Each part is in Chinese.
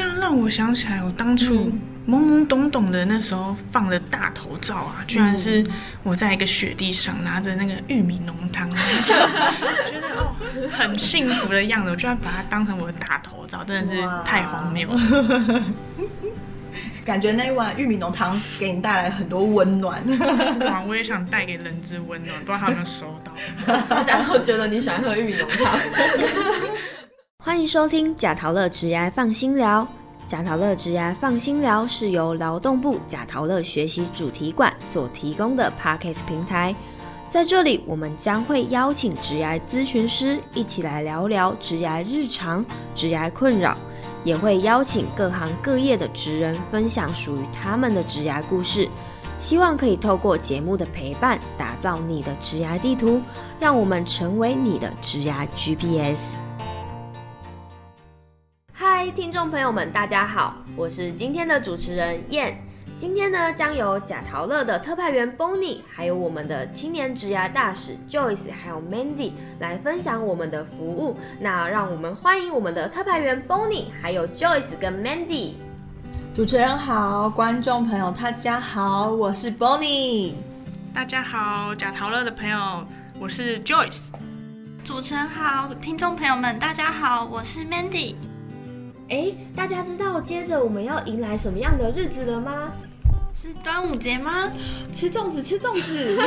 这样让我想起来，我当初懵懵懂懂的那时候放的大头照啊，居然是我在一个雪地上拿着那个玉米浓汤，觉得哦很幸福的样子，我居然把它当成我的大头照，真的是太荒谬了。感觉那一碗玉米浓汤给你带来很多温暖。哇，我也想带给人之温暖，不知道他有没有收到。大家都觉得你喜欢喝玉米浓汤。欢迎收听贾陶乐职涯放心聊。贾陶乐职涯放心聊是由劳动部贾陶乐学习主题馆所提供的 Podcast 平台。在这里，我们将会邀请职涯咨询师一起来聊聊职涯日常、职涯困扰，也会邀请各行各业的职人分享属于他们的职涯故事。希望可以透过节目的陪伴，打造你的职涯地图，让我们成为你的职涯 GPS。嗨，听众朋友们，大家好，我是今天的主持人燕。今天呢，将由贾陶乐的特派员 Bonnie，还有我们的青年职涯大使 Joyce，还有 Mandy 来分享我们的服务。那让我们欢迎我们的特派员 Bonnie，还有 Joyce 跟 Mandy。主持人好，观众朋友大家好，我是 Bonnie。大家好，贾陶乐的朋友，我是 Joyce。主持人好，听众朋友们大家好，我是 Mandy。哎，大家知道接着我们要迎来什么样的日子了吗？是端午节吗？吃粽子，吃粽子，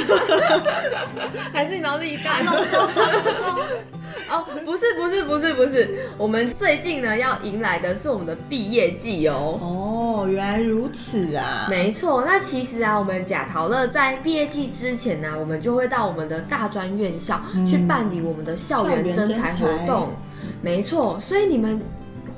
还是你们要立蛋？哦，不是不是不是不是，我们最近呢要迎来的是我们的毕业季哦。哦，原来如此啊！没错，那其实啊，我们贾陶乐在毕业季之前呢，我们就会到我们的大专院校去办理我们的校园征才活动。没错，所以你们。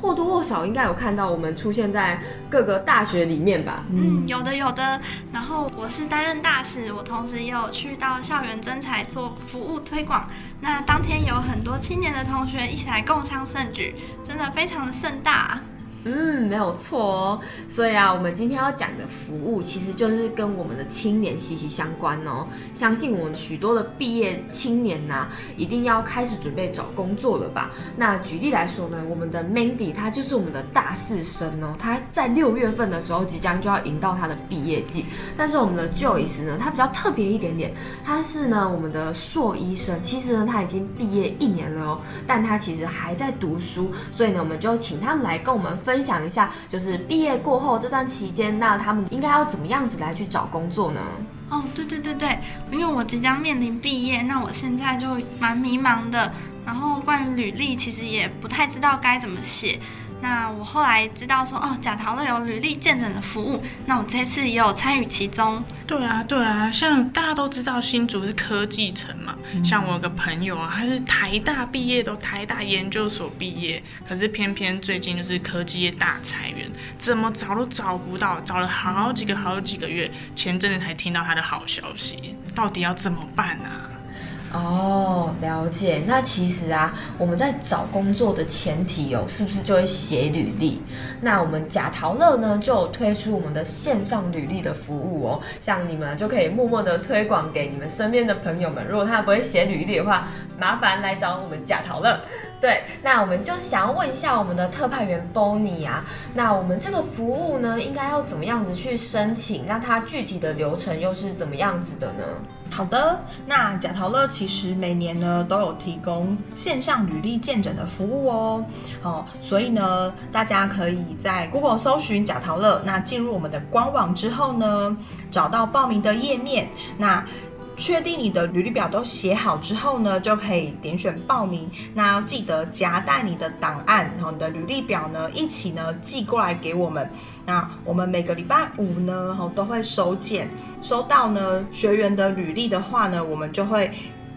或多或少应该有看到我们出现在各个大学里面吧？嗯，有的有的。然后我是担任大使，我同时也有去到校园征才做服务推广。那当天有很多青年的同学一起来共襄盛举，真的非常的盛大。嗯，没有错哦。所以啊，我们今天要讲的服务，其实就是跟我们的青年息息相关哦。相信我们许多的毕业青年呐，一定要开始准备找工作了吧？那举例来说呢，我们的 Mandy 他就是我们的大四生哦，他在六月份的时候即将就要迎到他的毕业季。但是我们的 Joyce 呢，他比较特别一点点，他是呢我们的硕医生，其实呢他已经毕业一年了哦，但他其实还在读书，所以呢我们就请他们来跟我们分。分享一下，就是毕业过后这段期间，那他们应该要怎么样子来去找工作呢？哦，对对对对，因为我即将面临毕业，那我现在就蛮迷茫的，然后关于履历，其实也不太知道该怎么写。那我后来知道说，哦，假陶乐有履历见证的服务，那我这次也有参与其中。对啊，对啊，像大家都知道新竹是科技城嘛，像我有个朋友啊，他是台大毕业，都台大研究所毕业，可是偏偏最近就是科技业大裁员，怎么找都找不到，找了好几个好几个月，前阵子才听到他的好消息，到底要怎么办呢？哦，了解。那其实啊，我们在找工作的前提哦，是不是就会写履历？那我们贾陶乐呢，就推出我们的线上履历的服务哦，像你们就可以默默的推广给你们身边的朋友们。如果他不会写履历的话，麻烦来找我们贾陶乐。对，那我们就想要问一下我们的特派员 Bonnie 啊，那我们这个服务呢，应该要怎么样子去申请？那它具体的流程又是怎么样子的呢？好的，那贾陶乐其实每年呢都有提供线上履历见诊的服务哦。哦，所以呢，大家可以在 Google 搜寻贾陶乐，那进入我们的官网之后呢，找到报名的页面，那。确定你的履历表都写好之后呢，就可以点选报名。那要记得夹带你的档案，然后你的履历表呢一起呢寄过来给我们。那我们每个礼拜五呢，哈都会收件，收到呢学员的履历的话呢，我们就会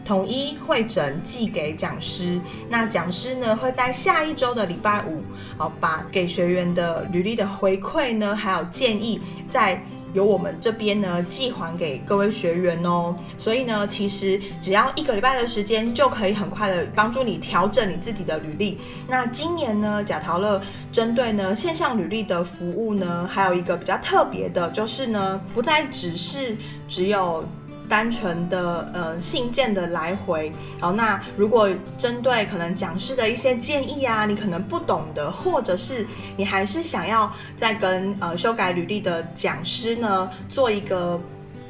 统一会诊寄给讲师。那讲师呢会在下一周的礼拜五，好把给学员的履历的回馈呢，还有建议在。由我们这边呢寄还给各位学员哦，所以呢，其实只要一个礼拜的时间，就可以很快的帮助你调整你自己的履历。那今年呢，贾陶乐针对呢线上履历的服务呢，还有一个比较特别的，就是呢，不再只是只有单纯的呃信件的来回。好，那如果针对可能讲师的一些建议啊，你可能不懂的，或者是你还是想要再跟呃修改履历的讲师呢做一个。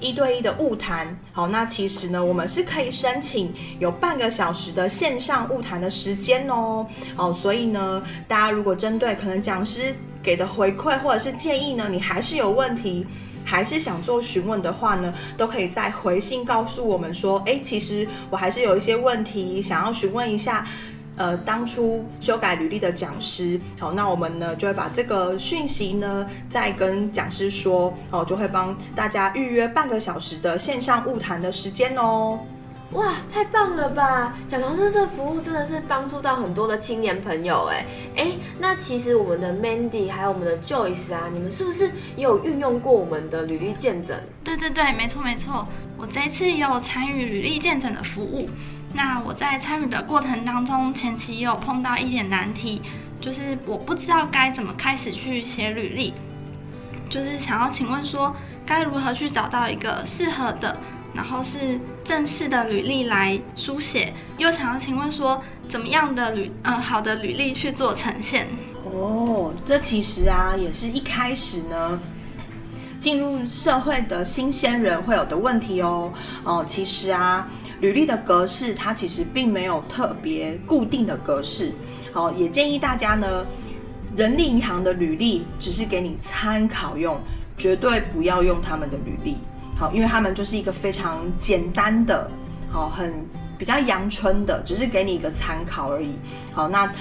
一对一的物谈，好，那其实呢，我们是可以申请有半个小时的线上物谈的时间哦，哦，所以呢，大家如果针对可能讲师给的回馈或者是建议呢，你还是有问题，还是想做询问的话呢，都可以在回信告诉我们说，哎，其实我还是有一些问题想要询问一下。呃，当初修改履历的讲师，好，那我们呢就会把这个讯息呢再跟讲师说，哦，就会帮大家预约半个小时的线上物谈的时间哦。哇，太棒了吧！讲到这，这服务真的是帮助到很多的青年朋友，哎哎，那其实我们的 Mandy 还有我们的 Joyce 啊，你们是不是也有运用过我们的履历见证？对对对，没错没错，我这次也有参与履历见证的服务。那我在参与的过程当中，前期也有碰到一点难题，就是我不知道该怎么开始去写履历，就是想要请问说，该如何去找到一个适合的，然后是正式的履历来书写，又想要请问说，怎么样的履，嗯，好的履历去做呈现？哦，这其实啊，也是一开始呢，进入社会的新鲜人会有的问题哦。哦，其实啊。履历的格式，它其实并没有特别固定的格式。好，也建议大家呢，人力银行的履历只是给你参考用，绝对不要用他们的履历。好，因为他们就是一个非常简单的，好，很比较阳春的，只是给你一个参考而已。好，那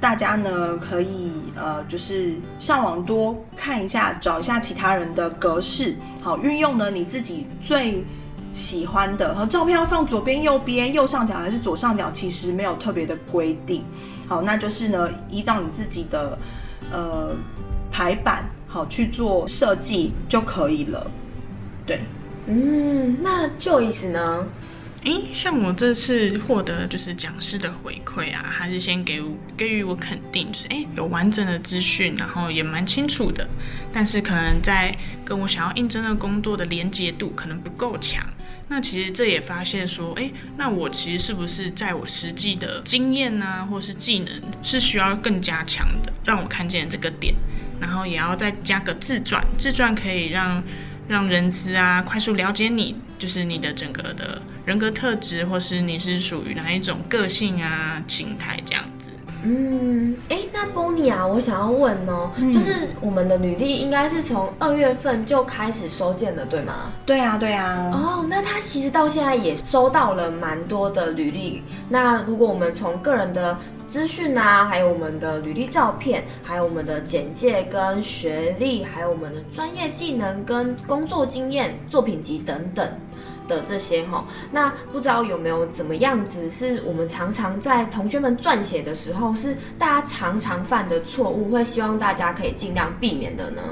大家呢可以呃，就是上网多看一下，找一下其他人的格式，好，运用呢你自己最。喜欢的，然后照片要放左边、右边、右上角还是左上角，其实没有特别的规定。好，那就是呢，依照你自己的呃排版好去做设计就可以了。对，嗯，那就意思呢？诶，像我这次获得就是讲师的回馈啊，还是先给给予我肯定，就是诶有完整的资讯，然后也蛮清楚的，但是可能在跟我想要应征的工作的连接度可能不够强。那其实这也发现说，诶，那我其实是不是在我实际的经验啊，或是技能是需要更加强的，让我看见这个点，然后也要再加个自传，自传可以让让人知啊快速了解你，就是你的整个的。人格特质，或是你是属于哪一种个性啊、形态这样？嗯，哎，那 Bonnie 啊，我想要问哦，就是我们的履历应该是从二月份就开始收件的，对吗？对啊，对啊。哦，那他其实到现在也收到了蛮多的履历。那如果我们从个人的资讯啊，还有我们的履历照片，还有我们的简介跟学历，还有我们的专业技能跟工作经验、作品集等等。的这些哈，那不知道有没有怎么样子，是我们常常在同学们撰写的时候，是大家常常犯的错误，会希望大家可以尽量避免的呢？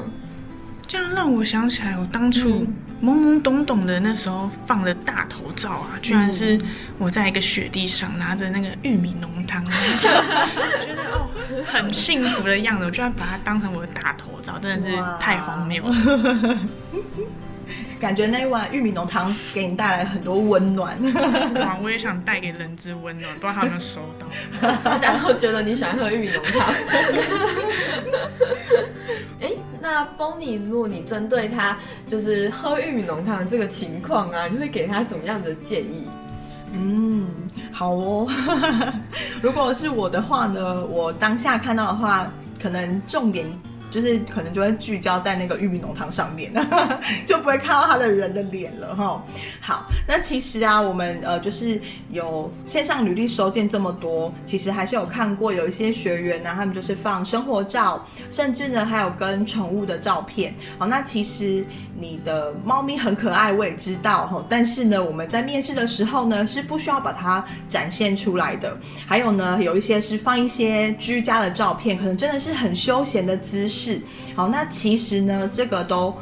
这样让我想起来，我当初懵懵懂懂的那时候放的大头照啊，居然是我在一个雪地上拿着那个玉米浓汤，觉得哦很幸福的样子，我居然把它当成我的大头照，真的是太荒谬了。感觉那一碗玉米浓汤给你带来很多温暖，哇！我也想带给人之温暖，不知道他有没有收到。大家都觉得你喜欢喝玉米浓汤。哎，那 Bonnie，如果你针对他就是喝玉米浓汤这个情况啊，你会给他什么样的建议？嗯，好哦。如果是我的话呢，我当下看到的话，可能重点。就是可能就会聚焦在那个玉米浓汤上面，就不会看到他的人的脸了哈。好，那其实啊，我们呃就是有线上履历收件这么多，其实还是有看过有一些学员呢，他们就是放生活照，甚至呢还有跟宠物的照片。好，那其实你的猫咪很可爱，我也知道哈。但是呢，我们在面试的时候呢，是不需要把它展现出来的。还有呢，有一些是放一些居家的照片，可能真的是很休闲的姿势。是好，那其实呢，这个都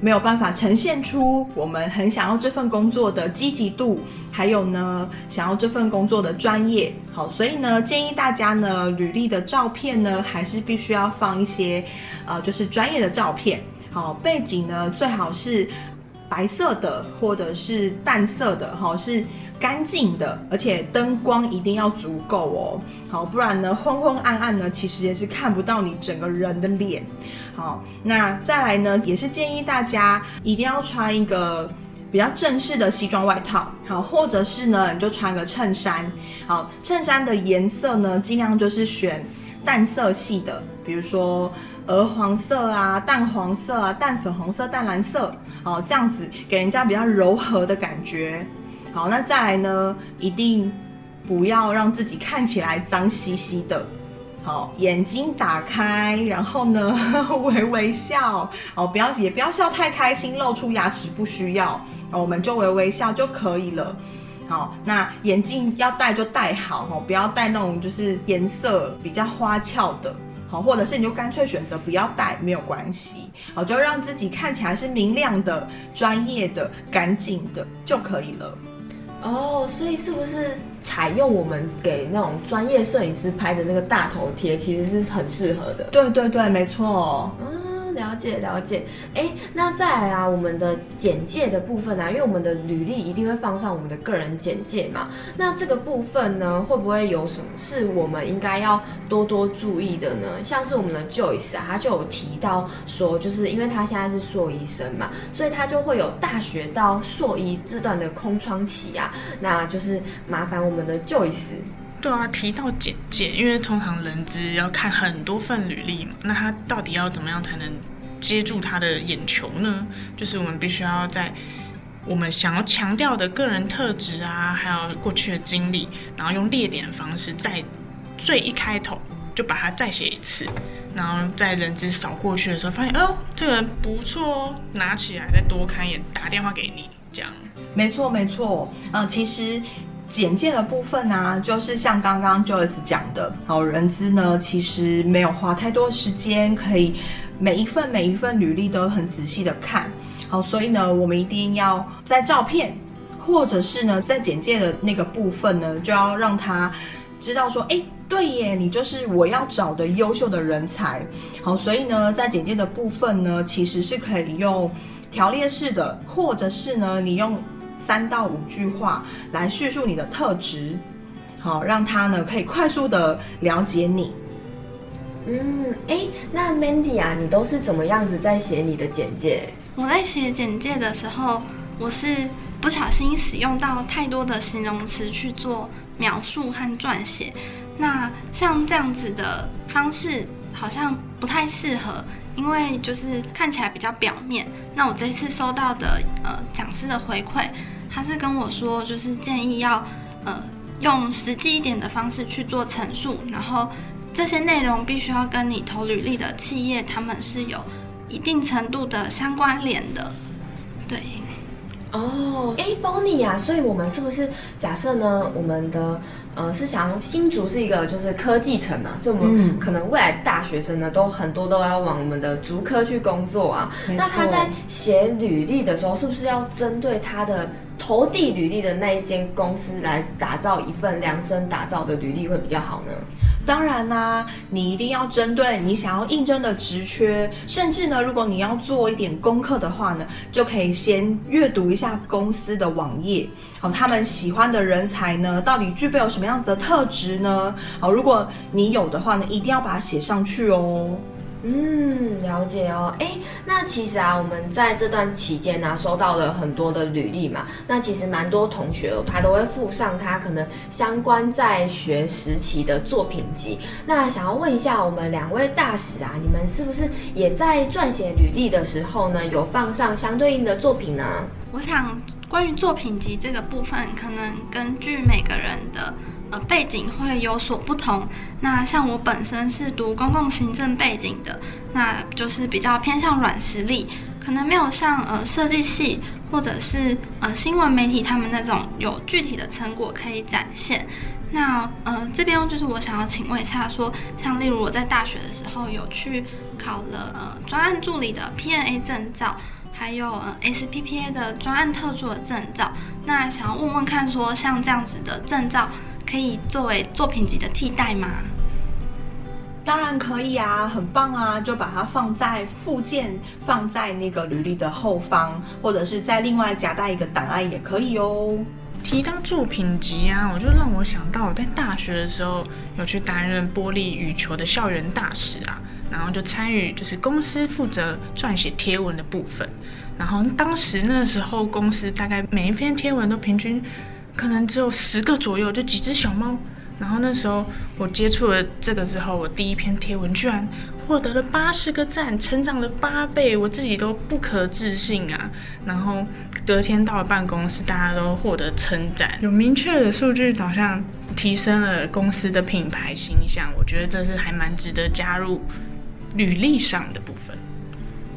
没有办法呈现出我们很想要这份工作的积极度，还有呢，想要这份工作的专业。好，所以呢，建议大家呢，履历的照片呢，还是必须要放一些，呃，就是专业的照片。好，背景呢，最好是白色的或者是淡色的，好，是干净的，而且灯光一定要足够哦，好，不然呢昏昏暗暗呢，其实也是看不到你整个人的脸。好，那再来呢，也是建议大家一定要穿一个比较正式的西装外套，好，或者是呢你就穿个衬衫，好，衬衫的颜色呢尽量就是选淡色系的，比如说。鹅黄色啊，淡黄色啊，淡粉红色、淡蓝色，哦，这样子给人家比较柔和的感觉。好，那再来呢，一定不要让自己看起来脏兮兮的。好，眼睛打开，然后呢，微微笑。哦，不要也不要笑太开心，露出牙齿不需要。我们就微微笑就可以了。好，那眼镜要戴就戴好，哦，不要戴那种就是颜色比较花俏的。好，或者是你就干脆选择不要戴，没有关系。好，就让自己看起来是明亮的、专业的、干净的就可以了。哦，所以是不是采用我们给那种专业摄影师拍的那个大头贴，其实是很适合的？对对对，没错。了解了解，哎，那再来啊，我们的简介的部分啊，因为我们的履历一定会放上我们的个人简介嘛，那这个部分呢，会不会有什么是我们应该要多多注意的呢？像是我们的 Joyce 啊，他就有提到说，就是因为他现在是硕医生嘛，所以他就会有大学到硕医这段的空窗期啊，那就是麻烦我们的 Joyce。对啊，提到简介，因为通常人资要看很多份履历嘛，那他到底要怎么样才能接住他的眼球呢？就是我们必须要在我们想要强调的个人特质啊，还有过去的经历，然后用列点方式，在最一开头就把它再写一次，然后在人资扫过去的时候，发现哦，这个人不错哦，拿起来再多看一眼，打电话给你，这样。没错，没错，嗯，其实。简介的部分呢，就是像刚刚 Joyce 讲的，好，人资呢其实没有花太多时间，可以每一份每一份履历都很仔细的看，好，所以呢，我们一定要在照片或者是呢在简介的那个部分呢，就要让他知道说，哎，对耶，你就是我要找的优秀的人才，好，所以呢，在简介的部分呢，其实是可以用条列式的，或者是呢，你用。三到五句话来叙述你的特质，好让他呢可以快速的了解你。嗯，哎，那 Mandy 啊，你都是怎么样子在写你的简介？我在写简介的时候，我是不小心使用到太多的形容词去做描述和撰写。那像这样子的方式好像不太适合。因为就是看起来比较表面，那我这一次收到的呃讲师的回馈，他是跟我说，就是建议要呃用实际一点的方式去做陈述，然后这些内容必须要跟你投履历的企业他们是有一定程度的相关联的，对。哦，哎，Bonnie 啊，所以我们是不是假设呢？我们的呃是想新竹是一个就是科技城嘛，所以我们可能未来大学生呢都很多都要往我们的竹科去工作啊。那他在写履历的时候，是不是要针对他的投递履历的那一间公司来打造一份量身打造的履历会比较好呢？当然啦，你一定要针对你想要应征的职缺，甚至呢，如果你要做一点功课的话呢，就可以先阅读一下公司的网页，好，他们喜欢的人才呢，到底具备有什么样子的特质呢？好，如果你有的话呢，一定要把它写上去哦。嗯，了解哦。哎，那其实啊，我们在这段期间呢，收到了很多的履历嘛。那其实蛮多同学他都会附上他可能相关在学时期的作品集。那想要问一下我们两位大使啊，你们是不是也在撰写履历的时候呢，有放上相对应的作品呢？我想关于作品集这个部分，可能根据每个人的。背景会有所不同。那像我本身是读公共行政背景的，那就是比较偏向软实力，可能没有像呃设计系或者是呃新闻媒体他们那种有具体的成果可以展现。那呃这边就是我想要请问一下，说像例如我在大学的时候有去考了呃专案助理的 P.N.A 证照，还有呃 S.P.P.A 的专案特助的证照。那想要问问看，说像这样子的证照。可以作为作品集的替代吗？当然可以啊，很棒啊，就把它放在附件，放在那个履历的后方，或者是再另外夹带一个档案也可以哦。提到作品集啊，我就让我想到我在大学的时候有去担任玻璃羽球的校园大使啊，然后就参与就是公司负责撰写贴文的部分，然后当时那时候公司大概每一篇贴文都平均可能只有十个左右，就几只小猫。然后那时候我接触了这个之后，我第一篇贴文居然获得了八十个赞，成长了八倍，我自己都不可置信啊！然后隔天到了办公室，大家都获得称赞，有明确的数据导向，提升了公司的品牌形象。我觉得这是还蛮值得加入履历上的部分。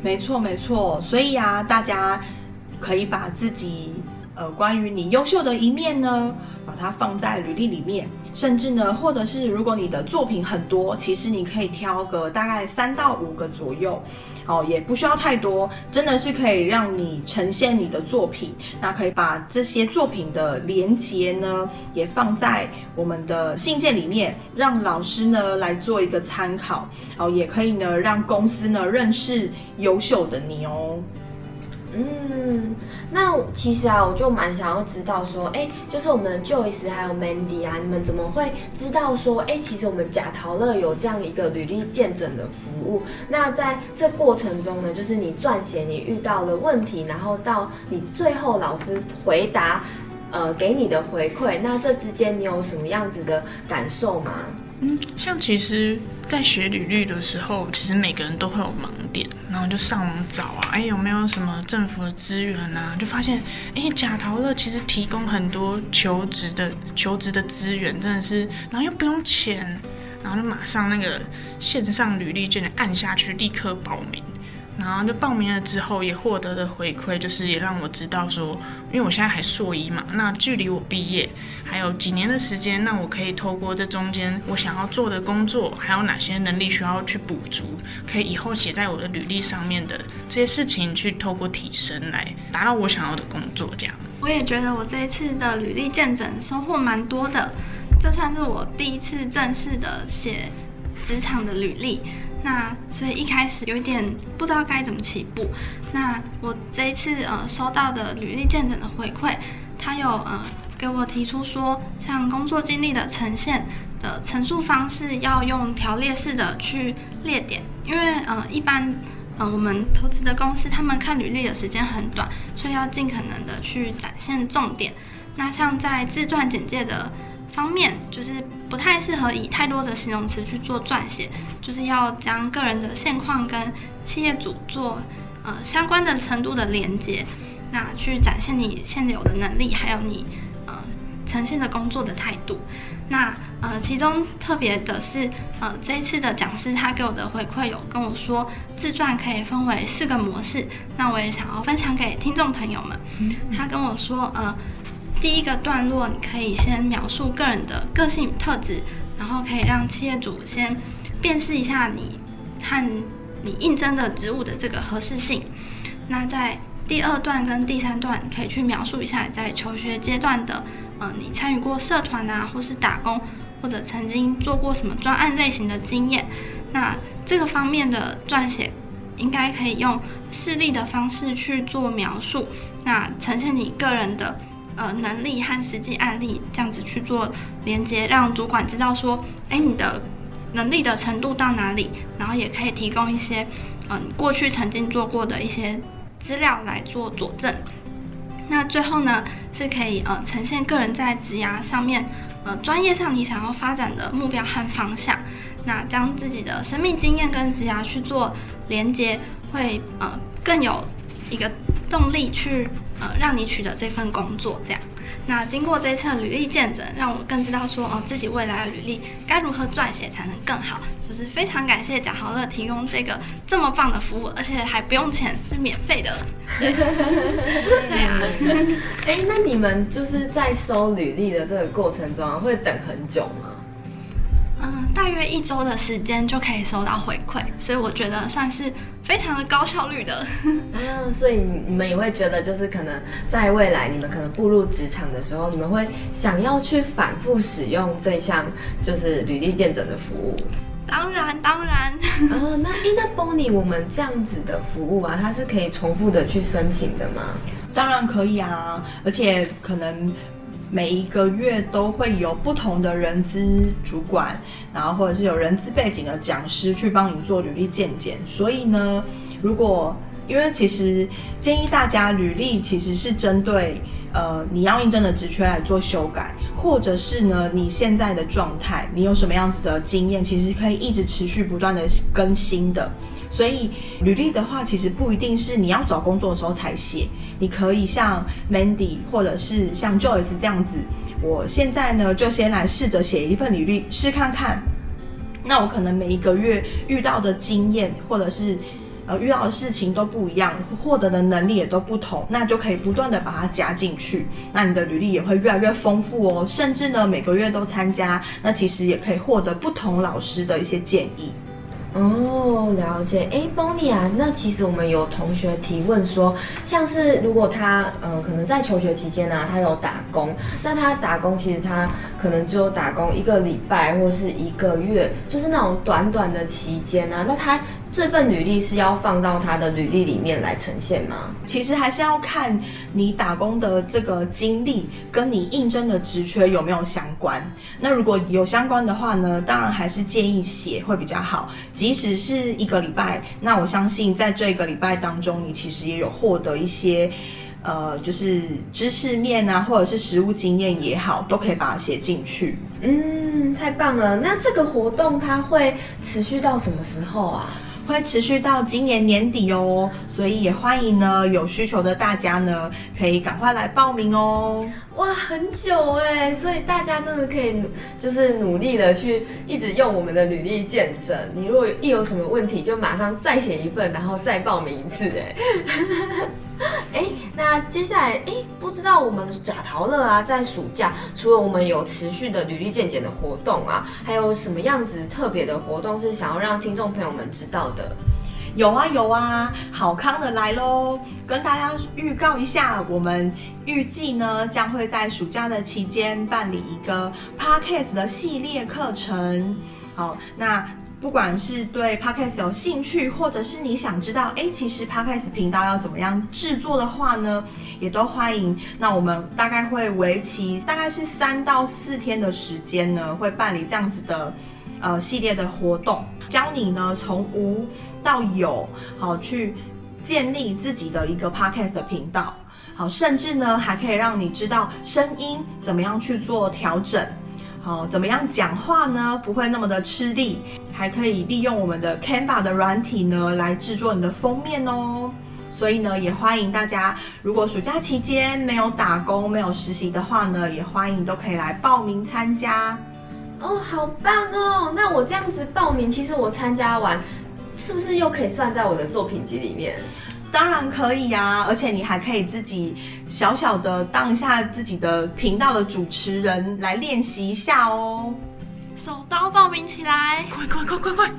没错，没错。所以啊，大家可以把自己呃关于你优秀的一面呢，把它放在履历里面。甚至呢，或者是如果你的作品很多，其实你可以挑个大概三到五个左右，哦，也不需要太多，真的是可以让你呈现你的作品。那可以把这些作品的连接呢，也放在我们的信件里面，让老师呢来做一个参考，哦，也可以呢让公司呢认识优秀的你哦。嗯，那其实啊，我就蛮想要知道说，哎，就是我们 Joyce 还有 Mandy 啊，你们怎么会知道说，哎，其实我们假陶乐有这样一个履历见证的服务？那在这过程中呢，就是你撰写你遇到的问题，然后到你最后老师回答，呃，给你的回馈，那这之间你有什么样子的感受吗？嗯，像其实，在学履历的时候，其实每个人都会有盲点，然后就上网找啊，哎，有没有什么政府的资源啊？就发现，哎，假陶乐其实提供很多求职的求职的资源，真的是，然后又不用钱，然后就马上那个线上履历就能按下去，立刻报名。然后就报名了之后，也获得的回馈就是也让我知道说，因为我现在还硕一嘛，那距离我毕业还有几年的时间，那我可以透过这中间我想要做的工作，还有哪些能力需要去补足，可以以后写在我的履历上面的这些事情，去透过提升来达到我想要的工作。这样，我也觉得我这一次的履历见证收获蛮多的，这算是我第一次正式的写职场的履历。那所以一开始有一点不知道该怎么起步。那我这一次呃收到的履历见证的回馈，他有呃给我提出说，像工作经历的呈现的陈述方式要用条列式的去列点，因为呃一般呃我们投资的公司他们看履历的时间很短，所以要尽可能的去展现重点。那像在自传简介的。方面就是不太适合以太多的形容词去做撰写，就是要将个人的现况跟企业主做呃相关的程度的连接，那去展现你现有的能力，还有你呃呈现的工作的态度。那呃其中特别的是呃这一次的讲师他给我的回馈有跟我说自传可以分为四个模式，那我也想要分享给听众朋友们。他跟我说呃。第一个段落，你可以先描述个人的个性特质，然后可以让企业主先辨识一下你和你应征的职务的这个合适性。那在第二段跟第三段，可以去描述一下你在求学阶段的，呃，你参与过社团啊，或是打工，或者曾经做过什么专案类型的经验。那这个方面的撰写，应该可以用事例的方式去做描述，那呈现你个人的。呃，能力和实际案例这样子去做连接，让主管知道说，哎，你的能力的程度到哪里，然后也可以提供一些，嗯，过去曾经做过的一些资料来做佐证。那最后呢，是可以呃呈现个人在职涯上面，呃，专业上你想要发展的目标和方向。那将自己的生命经验跟职涯去做连接，会呃更有一个动力去。呃，让你取得这份工作，这样。那经过这一次的履历见证，让我更知道说，哦，自己未来的履历该如何撰写才能更好。就是非常感谢贾豪乐提供这个这么棒的服务，而且还不用钱，是免费的。对呀。哎，那你们就是在收履历的这个过程中，会等很久吗？嗯，大约一周的时间就可以收到回馈，所以我觉得算是非常的高效率的。嗯，所以你们也会觉得，就是可能在未来你们可能步入职场的时候，你们会想要去反复使用这项就是履历见证的服务。当然当然。呃，那诶，那 Bonnie 我们这样子的服务啊，它是可以重复的去申请的吗？当然可以啊，而且可能每一个月都会有不同的人资主管，然后或者是有人资背景的讲师去帮你做履历鉴检。所以呢，如果因为其实建议大家履历其实是针对呃你要应征的职缺来做修改，或者是呢你现在的状态，你有什么样子的经验，其实可以一直持续不断的更新的。所以履历的话，其实不一定是你要找工作的时候才写，你可以像 Mandy 或者是像 Joyce 这样子，我现在呢就先来试着写一份履历试看看。那我可能每一个月遇到的经验或者是呃遇到的事情都不一样，获得的能力也都不同，那就可以不断的把它加进去，那你的履历也会越来越丰富哦。甚至呢每个月都参加，那其实也可以获得不同老师的一些建议。哦，了解。哎，Bonnie 啊，那其实我们有同学提问说，像是如果他嗯可能在求学期间呢，他有打工，那他打工其实他可能只有打工一个礼拜或是一个月，就是那种短短的期间呢，那他。这份履历是要放到他的履历里面来呈现吗？其实还是要看你打工的这个经历跟你应征的职缺有没有相关。那如果有相关的话呢，当然还是建议写会比较好。即使是一个礼拜，那我相信在这个礼拜当中，你其实也有获得一些，呃，就是知识面啊，或者是实务经验也好，都可以把它写进去。嗯，太棒了。那这个活动它会持续到什么时候啊？会持续到今年年底哦，所以也欢迎呢有需求的大家呢，可以赶快来报名哦。哇，很久哎，所以大家真的可以就是努力的去一直用我们的履历见证。你如果一有什么问题，就马上再写一份，然后再报名一次哎。哎，那接下来哎，不知道我们贾陶乐啊，在暑假除了我们有持续的履历鉴检的活动啊，还有什么样子特别的活动是想要让听众朋友们知道的？有啊有啊，好康的来喽！跟大家预告一下，我们预计呢将会在暑假的期间办理一个 Podcast 的系列课程。好，那。不管是对 podcast 有兴趣，或者是你想知道，哎，其实 podcast 频道要怎么样制作的话呢，也都欢迎。那我们大概会为期大概是三到四天的时间呢，会办理这样子的呃系列的活动，教你呢从无到有，好去建立自己的一个 podcast 的频道，好，甚至呢还可以让你知道声音怎么样去做调整。好，怎么样讲话呢？不会那么的吃力，还可以利用我们的 Canva 的软体呢来制作你的封面哦。所以呢，也欢迎大家，如果暑假期间没有打工、没有实习的话呢，也欢迎都可以来报名参加。哦，好棒哦！那我这样子报名，其实我参加完，是不是又可以算在我的作品集里面？当然可以呀，而且你还可以自己小小的当一下自己的频道的主持人来练习一下哦。手刀报名起来，快快快快快！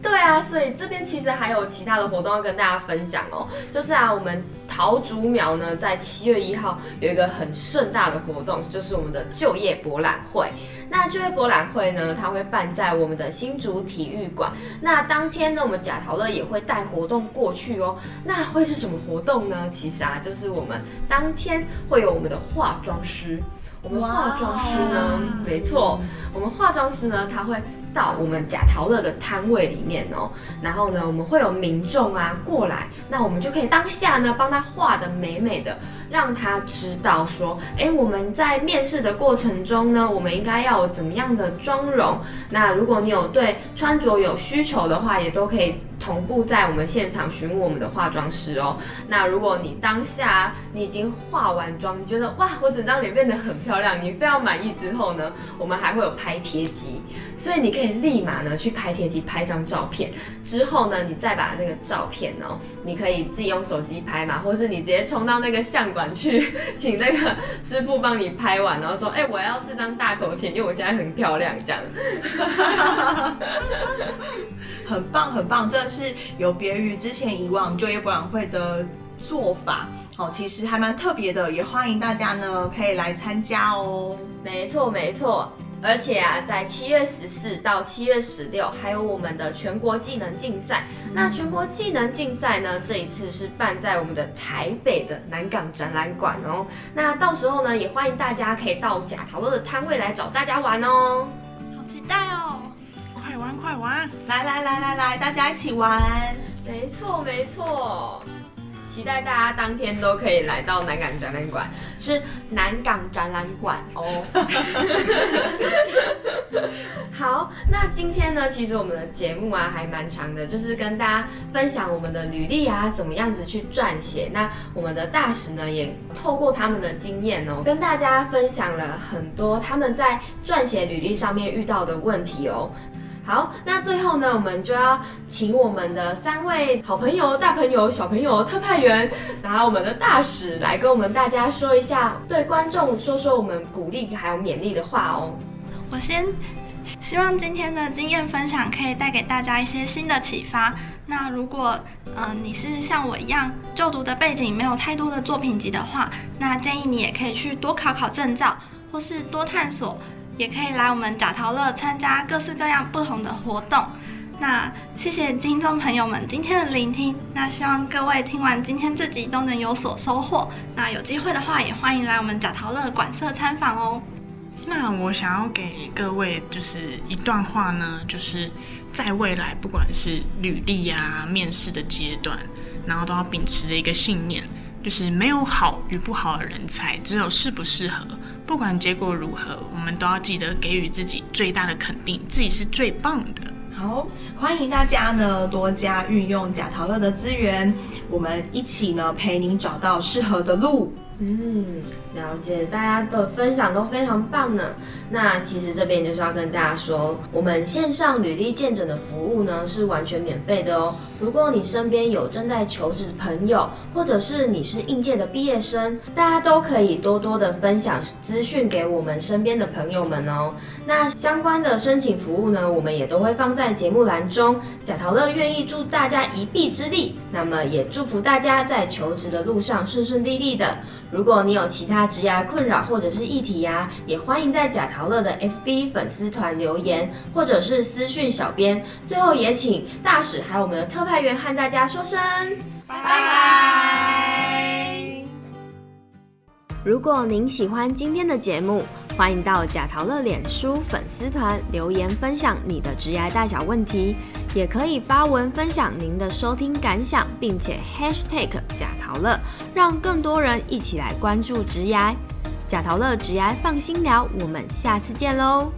对啊，所以这边其实还有其他的活动要跟大家分享哦。就是啊，我们桃竹苗呢，在七月一号有一个很盛大的活动，就是我们的就业博览会。那就业博览会呢，它会办在我们的新竹体育馆。那当天呢，我们贾陶乐也会带活动过去哦。那会是什么活动呢？其实啊，就是我们当天会有我们的化妆师。我们化妆师呢，没错，我们化妆师呢，他会到我们假陶乐的摊位里面哦。然后呢，我们会有民众啊过来，那我们就可以当下呢帮他画的美美的。让他知道说，哎，我们在面试的过程中呢，我们应该要有怎么样的妆容？那如果你有对穿着有需求的话，也都可以。同步在我们现场询问我们的化妆师哦。那如果你当下你已经化完妆，你觉得哇，我整张脸变得很漂亮，你非常满意之后呢，我们还会有拍贴机，所以你可以立马呢去拍贴机拍张照片，之后呢你再把那个照片哦，你可以自己用手机拍嘛，或是你直接冲到那个相馆去，请那个师傅帮你拍完，然后说，哎，我要这张大头贴，因为我现在很漂亮这样。很棒，很棒，这是有别于之前以往就业博览会的做法，哦，其实还蛮特别的，也欢迎大家呢可以来参加哦。没错，没错。而且啊，在七月十四到七月十六，还有我们的全国技能竞赛。那全国技能竞赛呢，这一次是办在我们的台北的南港展览馆哦。那到时候呢，也欢迎大家可以到假陶乐的摊位来找大家玩哦。好期待哦！快玩快玩！来来来来来，大家一起玩。没错没错。期待大家当天都可以来到南港展览馆，是南港展览馆哦。好，那今天呢，其实我们的节目啊还蛮长的，就是跟大家分享我们的履历啊，怎么样子去撰写。那我们的大使呢，也透过他们的经验哦，跟大家分享了很多他们在撰写履历上面遇到的问题哦。好，那最后呢，我们就要请我们的三位好朋友、大朋友、小朋友特派员，然后我们的大使来跟我们大家说一下，对观众说说我们鼓励还有勉励的话哦。我先希望今天的经验分享可以带给大家一些新的启发。那如果嗯你是像我一样就读的背景没有太多的作品集的话，那建议你也可以去多考考证照，或是多探索。也可以来我们贾陶乐参加各式各样不同的活动。那谢谢听众朋友们今天的聆听。那希望各位听完今天这集都能有所收获。那有机会的话，也欢迎来我们贾陶乐馆舍参访哦。那我想要给各位就是一段话呢，就是在未来不管是履历啊、面试的阶段，然后都要秉持着一个信念，就是没有好与不好的人才，只有适不适合。不管结果如何，我们都要记得给予自己最大的肯定，自己是最棒的。好，欢迎大家呢多加运用假陶乐的资源，我们一起呢陪您找到适合的路。嗯，了解，大家的分享都非常棒呢。那其实这边就是要跟大家说，我们线上履历见诊的服务呢是完全免费的哦。如果你身边有正在求职的朋友，或者是你是应届的毕业生，大家都可以多多的分享资讯给我们身边的朋友们哦。那相关的申请服务呢，我们也都会放在节目栏中。贾陶乐愿意助大家一臂之力，那么也祝福大家在求职的路上顺顺利利的。如果你有其他职涯困扰或者是议题呀，也欢迎在贾陶乐的 FB 粉丝团留言，或者是私讯小编。最后也请大使还有我们的特派员和大家说声拜拜。如果您喜欢今天的节目，欢迎到贾陶乐脸书粉丝团留言分享你的职牙大小问题，也可以发文分享您的收听感想，并且 #hashtag 贾陶乐，让更多人一起来关注职牙。贾陶乐职牙放心聊，我们下次见喽。